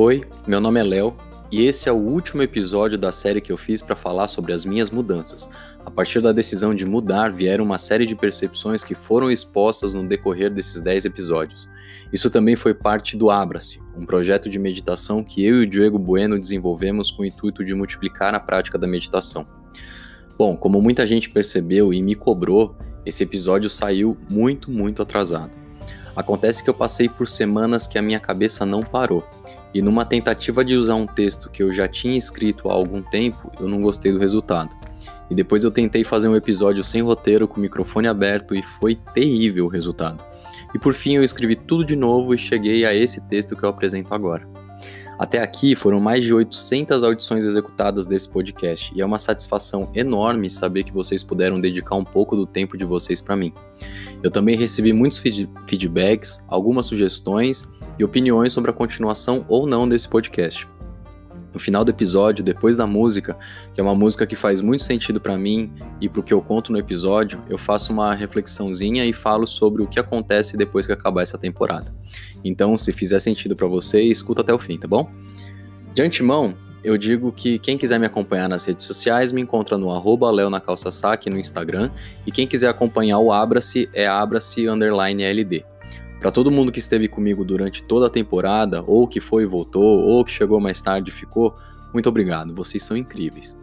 Oi, meu nome é Léo e esse é o último episódio da série que eu fiz para falar sobre as minhas mudanças. A partir da decisão de mudar, vieram uma série de percepções que foram expostas no decorrer desses 10 episódios. Isso também foi parte do Abra-se, um projeto de meditação que eu e o Diego Bueno desenvolvemos com o intuito de multiplicar a prática da meditação. Bom, como muita gente percebeu e me cobrou, esse episódio saiu muito, muito atrasado. Acontece que eu passei por semanas que a minha cabeça não parou e numa tentativa de usar um texto que eu já tinha escrito há algum tempo, eu não gostei do resultado. E depois eu tentei fazer um episódio sem roteiro, com o microfone aberto, e foi terrível o resultado. E por fim eu escrevi tudo de novo e cheguei a esse texto que eu apresento agora. Até aqui foram mais de 800 audições executadas desse podcast e é uma satisfação enorme saber que vocês puderam dedicar um pouco do tempo de vocês para mim. Eu também recebi muitos feedbacks, algumas sugestões e opiniões sobre a continuação ou não desse podcast. No final do episódio, depois da música, que é uma música que faz muito sentido para mim e para o que eu conto no episódio, eu faço uma reflexãozinha e falo sobre o que acontece depois que acabar essa temporada. Então, se fizer sentido para você, escuta até o fim, tá bom? De antemão, eu digo que quem quiser me acompanhar nas redes sociais me encontra no arroba no Instagram e quem quiser acompanhar o Abra-se é abrace_ld. Para todo mundo que esteve comigo durante toda a temporada, ou que foi e voltou, ou que chegou mais tarde e ficou, muito obrigado, vocês são incríveis.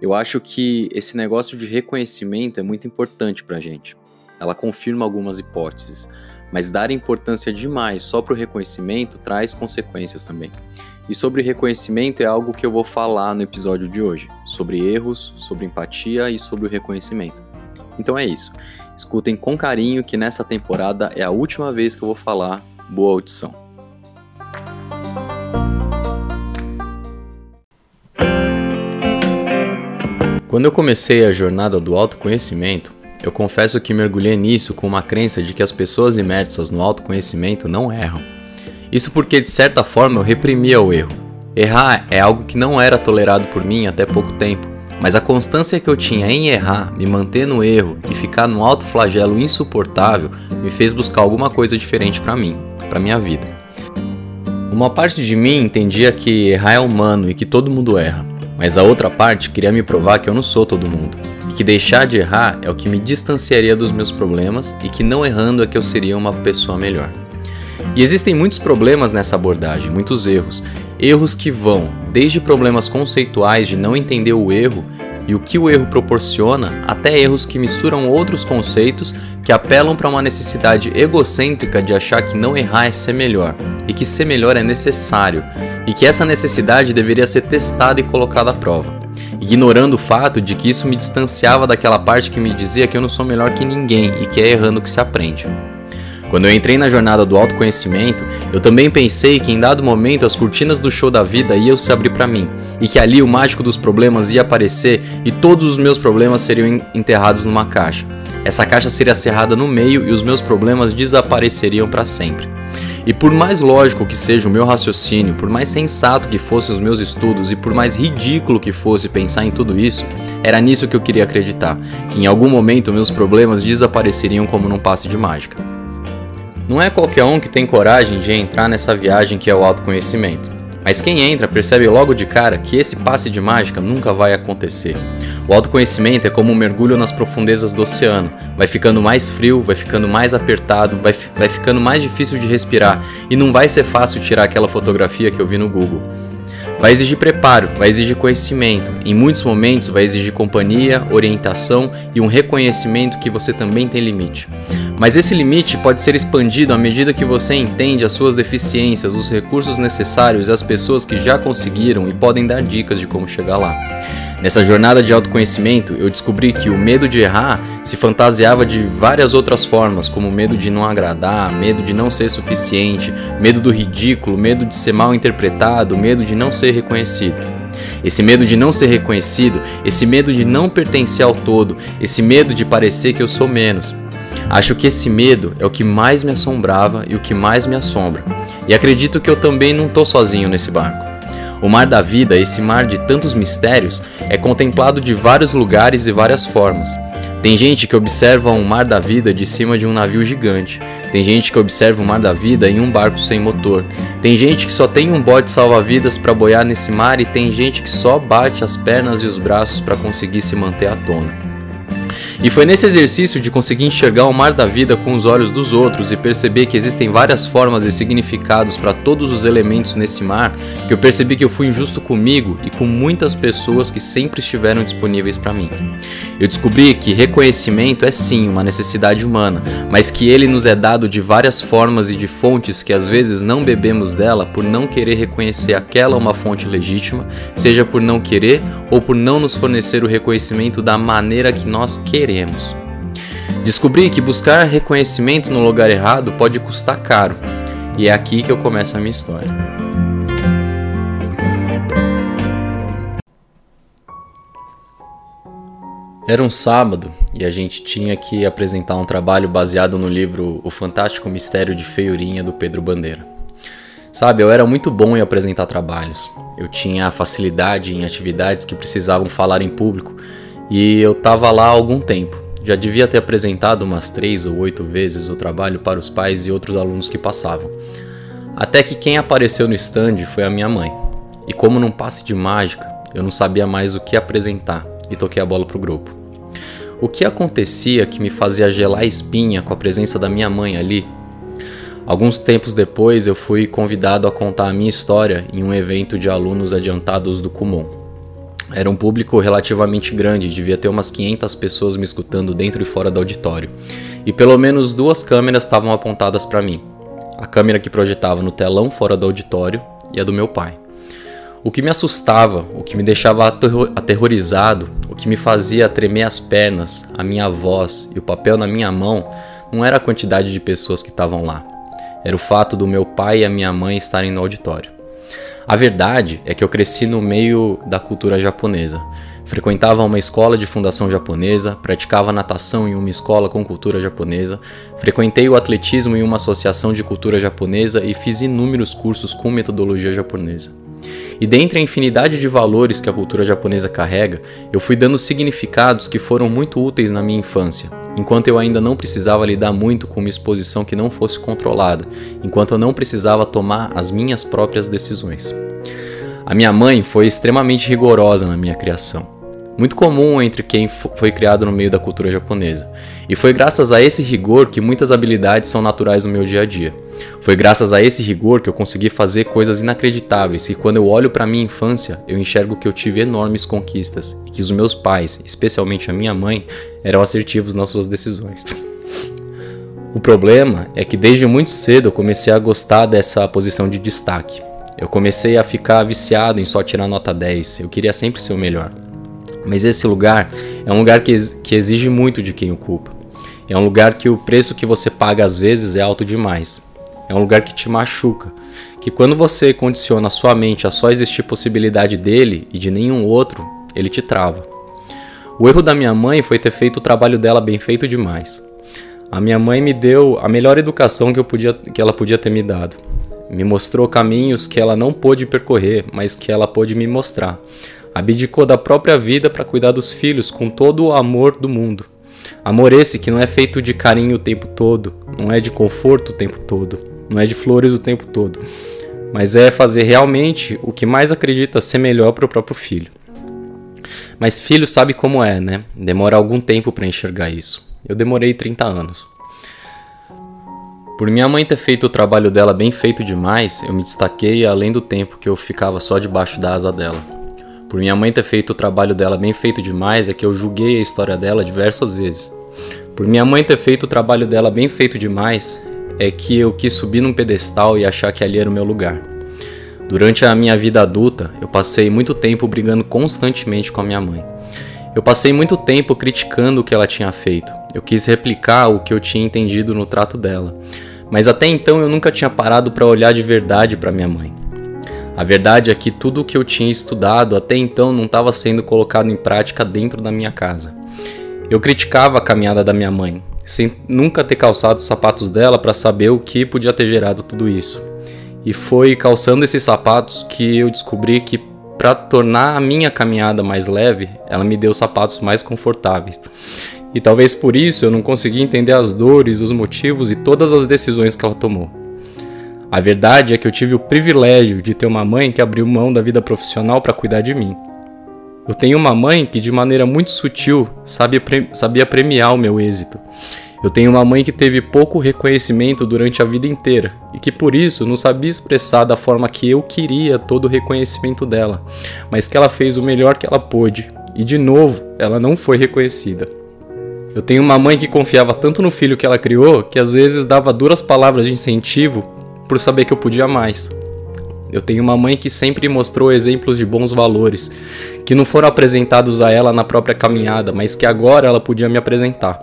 Eu acho que esse negócio de reconhecimento é muito importante para a gente. Ela confirma algumas hipóteses, mas dar importância demais só para o reconhecimento traz consequências também. E sobre reconhecimento é algo que eu vou falar no episódio de hoje, sobre erros, sobre empatia e sobre o reconhecimento. Então é isso. Escutem com carinho que nessa temporada é a última vez que eu vou falar. Boa audição. Quando eu comecei a jornada do autoconhecimento, eu confesso que mergulhei nisso com uma crença de que as pessoas imersas no autoconhecimento não erram. Isso porque, de certa forma, eu reprimia o erro. Errar é algo que não era tolerado por mim até pouco tempo. Mas a constância que eu tinha em errar, me manter no erro e ficar no alto flagelo insuportável me fez buscar alguma coisa diferente para mim, para minha vida. Uma parte de mim entendia que errar é humano e que todo mundo erra, mas a outra parte queria me provar que eu não sou todo mundo e que deixar de errar é o que me distanciaria dos meus problemas e que não errando é que eu seria uma pessoa melhor. E existem muitos problemas nessa abordagem, muitos erros. Erros que vão desde problemas conceituais de não entender o erro e o que o erro proporciona, até erros que misturam outros conceitos que apelam para uma necessidade egocêntrica de achar que não errar é ser melhor e que ser melhor é necessário e que essa necessidade deveria ser testada e colocada à prova, ignorando o fato de que isso me distanciava daquela parte que me dizia que eu não sou melhor que ninguém e que é errando que se aprende. Quando eu entrei na jornada do autoconhecimento, eu também pensei que em dado momento as cortinas do show da vida iam se abrir para mim, e que ali o mágico dos problemas ia aparecer e todos os meus problemas seriam enterrados numa caixa. Essa caixa seria cerrada no meio e os meus problemas desapareceriam para sempre. E por mais lógico que seja o meu raciocínio, por mais sensato que fossem os meus estudos e por mais ridículo que fosse pensar em tudo isso, era nisso que eu queria acreditar, que em algum momento meus problemas desapareceriam como num passe de mágica. Não é qualquer um que tem coragem de entrar nessa viagem que é o autoconhecimento. Mas quem entra percebe logo de cara que esse passe de mágica nunca vai acontecer. O autoconhecimento é como um mergulho nas profundezas do oceano. Vai ficando mais frio, vai ficando mais apertado, vai, vai ficando mais difícil de respirar e não vai ser fácil tirar aquela fotografia que eu vi no Google. Vai exigir preparo, vai exigir conhecimento, em muitos momentos vai exigir companhia, orientação e um reconhecimento que você também tem limite. Mas esse limite pode ser expandido à medida que você entende as suas deficiências, os recursos necessários e as pessoas que já conseguiram e podem dar dicas de como chegar lá. Nessa jornada de autoconhecimento, eu descobri que o medo de errar se fantasiava de várias outras formas, como medo de não agradar, medo de não ser suficiente, medo do ridículo, medo de ser mal interpretado, medo de não ser reconhecido. Esse medo de não ser reconhecido, esse medo de não pertencer ao todo, esse medo de parecer que eu sou menos. Acho que esse medo é o que mais me assombrava e o que mais me assombra. E acredito que eu também não estou sozinho nesse barco. O mar da vida, esse mar de tantos mistérios, é contemplado de vários lugares e várias formas. Tem gente que observa um mar da vida de cima de um navio gigante. Tem gente que observa o mar da vida em um barco sem motor. Tem gente que só tem um bote salva-vidas para boiar nesse mar e tem gente que só bate as pernas e os braços para conseguir se manter à tona. E foi nesse exercício de conseguir enxergar o mar da vida com os olhos dos outros e perceber que existem várias formas e significados para todos os elementos nesse mar, que eu percebi que eu fui injusto comigo e com muitas pessoas que sempre estiveram disponíveis para mim. Eu descobri que reconhecimento é sim uma necessidade humana, mas que ele nos é dado de várias formas e de fontes que às vezes não bebemos dela por não querer reconhecer aquela uma fonte legítima, seja por não querer ou por não nos fornecer o reconhecimento da maneira que nós queremos queremos. Descobri que buscar reconhecimento no lugar errado pode custar caro, e é aqui que eu começo a minha história. Era um sábado e a gente tinha que apresentar um trabalho baseado no livro O Fantástico Mistério de Feiurinha do Pedro Bandeira. Sabe, eu era muito bom em apresentar trabalhos. Eu tinha facilidade em atividades que precisavam falar em público e eu estava lá há algum tempo. Já devia ter apresentado umas três ou oito vezes o trabalho para os pais e outros alunos que passavam. Até que quem apareceu no stand foi a minha mãe. E como num passe de mágica, eu não sabia mais o que apresentar e toquei a bola pro grupo. O que acontecia que me fazia gelar a espinha com a presença da minha mãe ali? Alguns tempos depois eu fui convidado a contar a minha história em um evento de alunos adiantados do Kumon. Era um público relativamente grande, devia ter umas 500 pessoas me escutando dentro e fora do auditório. E pelo menos duas câmeras estavam apontadas para mim. A câmera que projetava no telão fora do auditório e a do meu pai. O que me assustava, o que me deixava aterrorizado, o que me fazia tremer as pernas, a minha voz e o papel na minha mão, não era a quantidade de pessoas que estavam lá. Era o fato do meu pai e a minha mãe estarem no auditório. A verdade é que eu cresci no meio da cultura japonesa. Frequentava uma escola de fundação japonesa, praticava natação em uma escola com cultura japonesa, frequentei o atletismo em uma associação de cultura japonesa e fiz inúmeros cursos com metodologia japonesa. E dentre a infinidade de valores que a cultura japonesa carrega, eu fui dando significados que foram muito úteis na minha infância, enquanto eu ainda não precisava lidar muito com uma exposição que não fosse controlada, enquanto eu não precisava tomar as minhas próprias decisões. A minha mãe foi extremamente rigorosa na minha criação muito comum entre quem foi criado no meio da cultura japonesa. E foi graças a esse rigor que muitas habilidades são naturais no meu dia a dia. Foi graças a esse rigor que eu consegui fazer coisas inacreditáveis e quando eu olho para minha infância, eu enxergo que eu tive enormes conquistas e que os meus pais, especialmente a minha mãe, eram assertivos nas suas decisões. O problema é que desde muito cedo eu comecei a gostar dessa posição de destaque. Eu comecei a ficar viciado em só tirar nota 10, eu queria sempre ser o melhor. Mas esse lugar é um lugar que, que exige muito de quem ocupa. É um lugar que o preço que você paga às vezes é alto demais. É um lugar que te machuca. Que quando você condiciona a sua mente a só existir possibilidade dele e de nenhum outro, ele te trava. O erro da minha mãe foi ter feito o trabalho dela bem feito demais. A minha mãe me deu a melhor educação que, eu podia, que ela podia ter me dado. Me mostrou caminhos que ela não pôde percorrer, mas que ela pôde me mostrar abdicou da própria vida para cuidar dos filhos com todo o amor do mundo. Amor esse que não é feito de carinho o tempo todo, não é de conforto o tempo todo, não é de flores o tempo todo, mas é fazer realmente o que mais acredita ser melhor para o próprio filho. Mas filho sabe como é, né? Demora algum tempo para enxergar isso. Eu demorei 30 anos. Por minha mãe ter feito o trabalho dela bem feito demais, eu me destaquei além do tempo que eu ficava só debaixo da asa dela. Por minha mãe ter feito o trabalho dela bem feito demais, é que eu julguei a história dela diversas vezes. Por minha mãe ter feito o trabalho dela bem feito demais, é que eu quis subir num pedestal e achar que ali era o meu lugar. Durante a minha vida adulta, eu passei muito tempo brigando constantemente com a minha mãe. Eu passei muito tempo criticando o que ela tinha feito. Eu quis replicar o que eu tinha entendido no trato dela. Mas até então eu nunca tinha parado para olhar de verdade para minha mãe. A verdade é que tudo o que eu tinha estudado até então não estava sendo colocado em prática dentro da minha casa. Eu criticava a caminhada da minha mãe, sem nunca ter calçado os sapatos dela para saber o que podia ter gerado tudo isso. E foi calçando esses sapatos que eu descobri que para tornar a minha caminhada mais leve, ela me deu sapatos mais confortáveis, E talvez por isso eu não consegui entender as dores, os motivos e todas as decisões que ela tomou. A verdade é que eu tive o privilégio de ter uma mãe que abriu mão da vida profissional para cuidar de mim. Eu tenho uma mãe que, de maneira muito sutil, sabia, sabia premiar o meu êxito. Eu tenho uma mãe que teve pouco reconhecimento durante a vida inteira e que por isso não sabia expressar da forma que eu queria todo o reconhecimento dela, mas que ela fez o melhor que ela pôde e de novo ela não foi reconhecida. Eu tenho uma mãe que confiava tanto no filho que ela criou que às vezes dava duras palavras de incentivo por saber que eu podia mais. Eu tenho uma mãe que sempre mostrou exemplos de bons valores, que não foram apresentados a ela na própria caminhada, mas que agora ela podia me apresentar.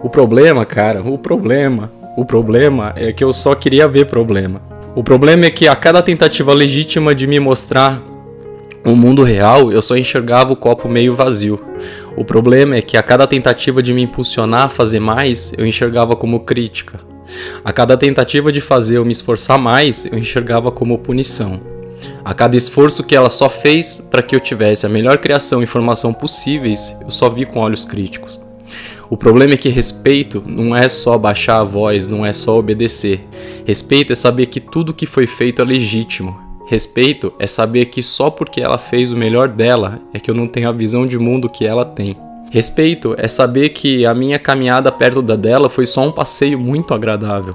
O problema, cara, o problema, o problema é que eu só queria ver problema. O problema é que a cada tentativa legítima de me mostrar o mundo real, eu só enxergava o copo meio vazio. O problema é que a cada tentativa de me impulsionar a fazer mais, eu enxergava como crítica. A cada tentativa de fazer eu me esforçar mais, eu enxergava como punição. A cada esforço que ela só fez para que eu tivesse a melhor criação e formação possíveis, eu só vi com olhos críticos. O problema é que respeito não é só baixar a voz, não é só obedecer. Respeito é saber que tudo que foi feito é legítimo. Respeito é saber que só porque ela fez o melhor dela é que eu não tenho a visão de mundo que ela tem. Respeito é saber que a minha caminhada perto da dela foi só um passeio muito agradável.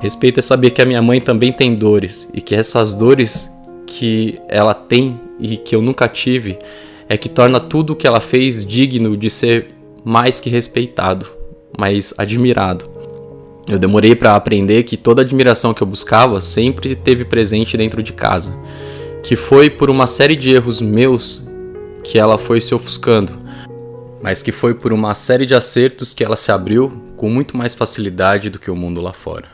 Respeito é saber que a minha mãe também tem dores e que essas dores que ela tem e que eu nunca tive é que torna tudo o que ela fez digno de ser mais que respeitado, mas admirado. Eu demorei para aprender que toda admiração que eu buscava sempre esteve presente dentro de casa, que foi por uma série de erros meus que ela foi se ofuscando, mas que foi por uma série de acertos que ela se abriu com muito mais facilidade do que o mundo lá fora.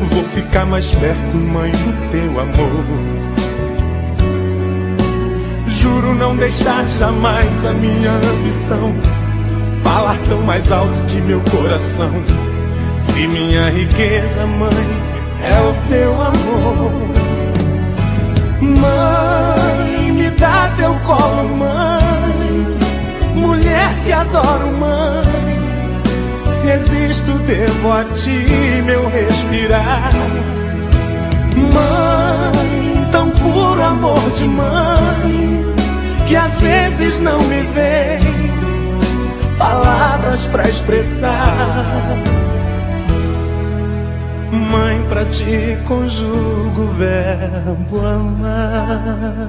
Vou ficar mais perto, mãe, do teu amor. Juro não deixar jamais a minha ambição falar tão mais alto que meu coração. Se minha riqueza, mãe, é o teu amor. Mãe, me dá teu colo, mãe. Mulher que adoro, mãe se existo, devo a ti meu respirar. Mãe, tão puro amor de mãe, que às vezes não me vem palavras para expressar. Mãe, pra ti conjugo o verbo amar.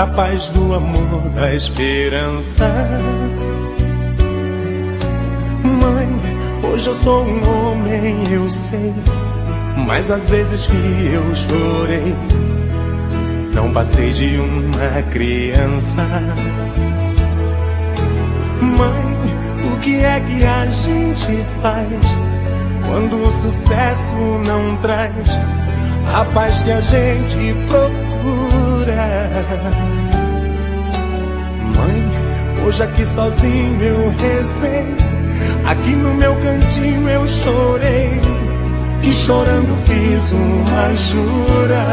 Da paz, do amor, da esperança. Mãe, Hoje eu sou um homem, eu sei. Mas às vezes que eu chorei, não passei de uma criança. Mãe, o que é que a gente faz quando o sucesso não traz a paz que a gente procura? Mãe, hoje aqui sozinho eu rezei, aqui no meu cantinho eu chorei e chorando fiz uma jura.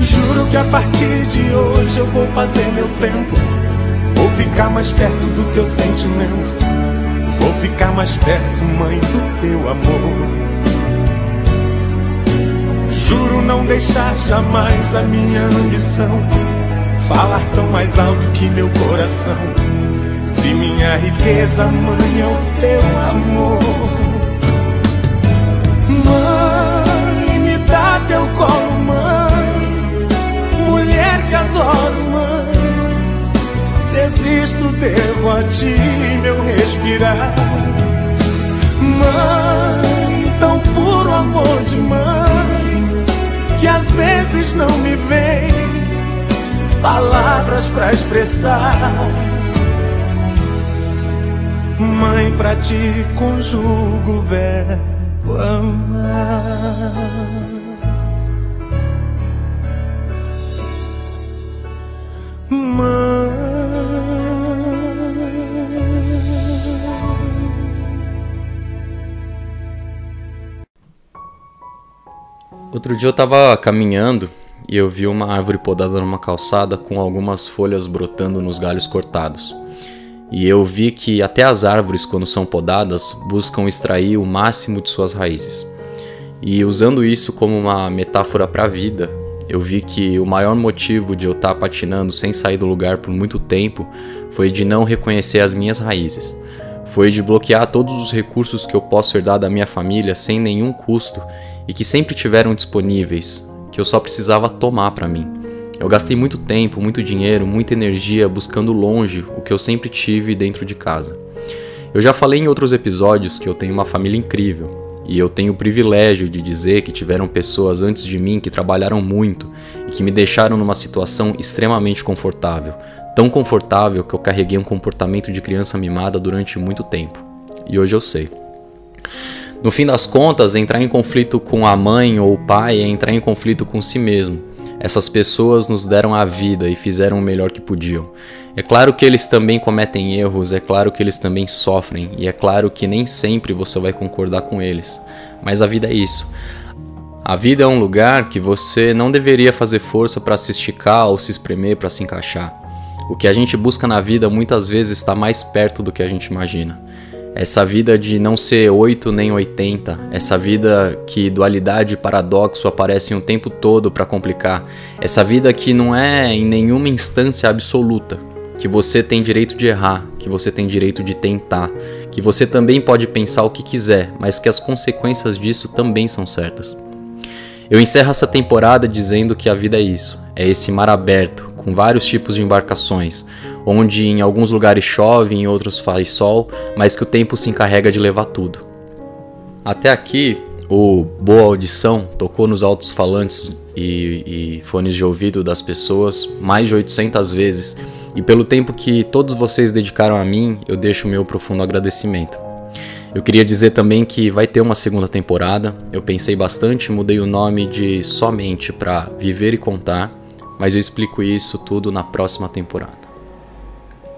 Juro que a partir de hoje eu vou fazer meu tempo. Vou ficar mais perto do teu sentimento. Vou ficar mais perto, mãe, do teu amor. Não deixar jamais a minha ambição falar tão mais alto que meu coração. Se minha riqueza, mãe, é o teu amor. Mãe, me dá teu colo, mãe. Mulher que adoro, mãe. Se existo, devo a ti meu respirar. Mãe, tão puro amor de mãe. Às vezes não me vem palavras para expressar. Mãe, pra ti conjugo verbo amar. Outro dia eu tava caminhando e eu vi uma árvore podada numa calçada com algumas folhas brotando nos galhos cortados. E eu vi que até as árvores, quando são podadas, buscam extrair o máximo de suas raízes. E usando isso como uma metáfora para a vida, eu vi que o maior motivo de eu estar tá patinando sem sair do lugar por muito tempo foi de não reconhecer as minhas raízes. Foi de bloquear todos os recursos que eu posso herdar da minha família sem nenhum custo e que sempre tiveram disponíveis, que eu só precisava tomar para mim. Eu gastei muito tempo, muito dinheiro, muita energia buscando longe o que eu sempre tive dentro de casa. Eu já falei em outros episódios que eu tenho uma família incrível e eu tenho o privilégio de dizer que tiveram pessoas antes de mim que trabalharam muito e que me deixaram numa situação extremamente confortável, tão confortável que eu carreguei um comportamento de criança mimada durante muito tempo. E hoje eu sei. No fim das contas, entrar em conflito com a mãe ou o pai é entrar em conflito com si mesmo. Essas pessoas nos deram a vida e fizeram o melhor que podiam. É claro que eles também cometem erros, é claro que eles também sofrem, e é claro que nem sempre você vai concordar com eles. Mas a vida é isso. A vida é um lugar que você não deveria fazer força para se esticar ou se espremer para se encaixar. O que a gente busca na vida muitas vezes está mais perto do que a gente imagina. Essa vida de não ser 8 nem 80, essa vida que dualidade e paradoxo aparecem o tempo todo para complicar, essa vida que não é em nenhuma instância absoluta, que você tem direito de errar, que você tem direito de tentar, que você também pode pensar o que quiser, mas que as consequências disso também são certas. Eu encerro essa temporada dizendo que a vida é isso, é esse mar aberto, com vários tipos de embarcações, onde em alguns lugares chove, em outros faz sol, mas que o tempo se encarrega de levar tudo. Até aqui, o Boa Audição tocou nos altos falantes e, e, fones de ouvido das pessoas mais de 800 vezes, e pelo tempo que todos vocês dedicaram a mim, eu deixo meu profundo agradecimento. Eu queria dizer também que vai ter uma segunda temporada. Eu pensei bastante, mudei o nome de Somente para Viver e Contar, mas eu explico isso tudo na próxima temporada.